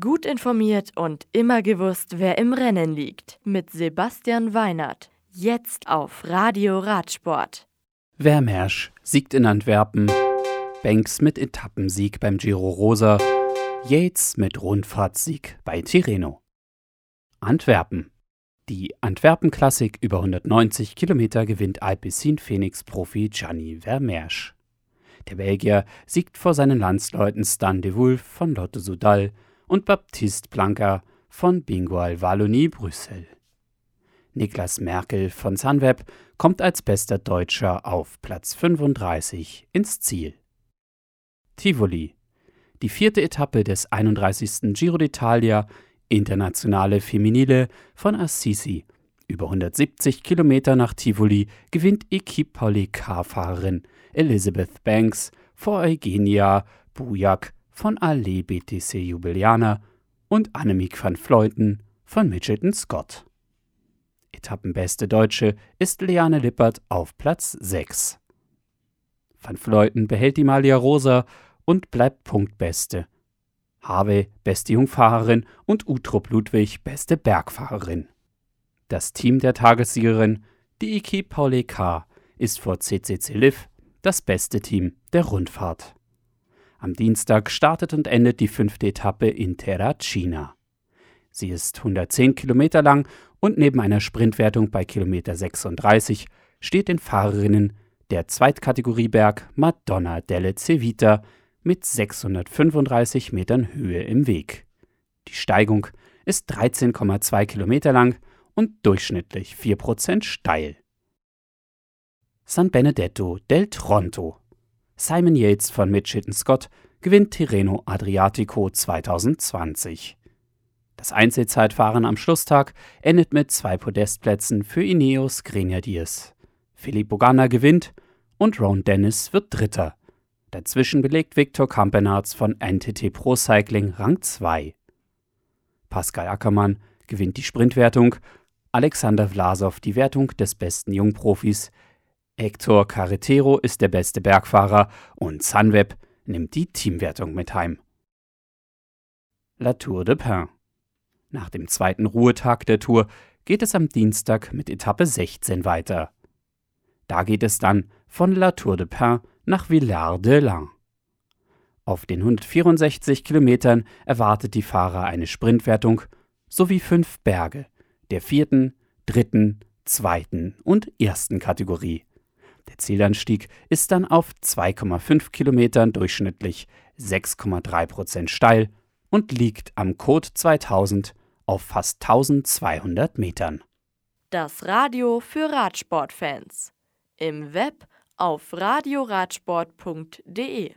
Gut informiert und immer gewusst, wer im Rennen liegt. Mit Sebastian Weinert. Jetzt auf Radio Radsport. Vermersch siegt in Antwerpen. Banks mit Etappensieg beim Giro Rosa. Yates mit Rundfahrtssieg bei Tirreno. Antwerpen. Die Antwerpen-Klassik über 190 Kilometer gewinnt Alpecin Phoenix-Profi Gianni Vermersch. Der Belgier siegt vor seinen Landsleuten Stan de Wolf von Lotte Sudal und Baptiste Blanca von Bingoal Wallonie Brüssel. Niklas Merkel von Sunweb kommt als bester Deutscher auf Platz 35 ins Ziel. Tivoli. Die vierte Etappe des 31. Giro d'Italia Internationale Feminile von Assisi. Über 170 Kilometer nach Tivoli gewinnt Equipe Pauli-Car-Fahrerin Elizabeth Banks vor Eugenia Bujak von Ale BTC Jubiliana und Annemiek van Fleuten von Mitchelton Scott. Etappenbeste Deutsche ist Leane Lippert auf Platz 6. Van Fleuten behält die Malia Rosa und bleibt Punktbeste. Habe beste Jungfahrerin und Utrup Ludwig beste Bergfahrerin. Das Team der Tagessiegerin, die Iki Pauli K., ist vor CCC Liv das beste Team der Rundfahrt. Am Dienstag startet und endet die fünfte Etappe in Terracina. Sie ist 110 Kilometer lang und neben einer Sprintwertung bei Kilometer 36 steht den Fahrerinnen der Zweitkategorieberg Madonna delle Civita mit 635 Metern Höhe im Weg. Die Steigung ist 13,2 Kilometer lang und durchschnittlich 4% steil. San Benedetto del Tronto Simon Yates von Mitchelton Scott gewinnt Tirreno Adriatico 2020. Das Einzelzeitfahren am Schlusstag endet mit zwei Podestplätzen für Ineos Grenadiers. Philipp Bogana gewinnt und Ron Dennis wird Dritter. Dazwischen belegt Viktor Kampenarz von NTT Pro Cycling Rang 2. Pascal Ackermann gewinnt die Sprintwertung, Alexander Vlasov die Wertung des besten Jungprofis, Hector Carretero ist der beste Bergfahrer und Sunweb nimmt die Teamwertung mit heim. La Tour de Pin. Nach dem zweiten Ruhetag der Tour geht es am Dienstag mit Etappe 16 weiter. Da geht es dann von La Tour de Pin nach Villard-de-Lans. Auf den 164 Kilometern erwartet die Fahrer eine Sprintwertung sowie fünf Berge der vierten, dritten, zweiten und ersten Kategorie. Der Zielanstieg ist dann auf 2,5 Kilometern durchschnittlich 6,3 Prozent steil und liegt am Code 2000 auf fast 1200 Metern. Das Radio für Radsportfans. Im Web auf radioradsport.de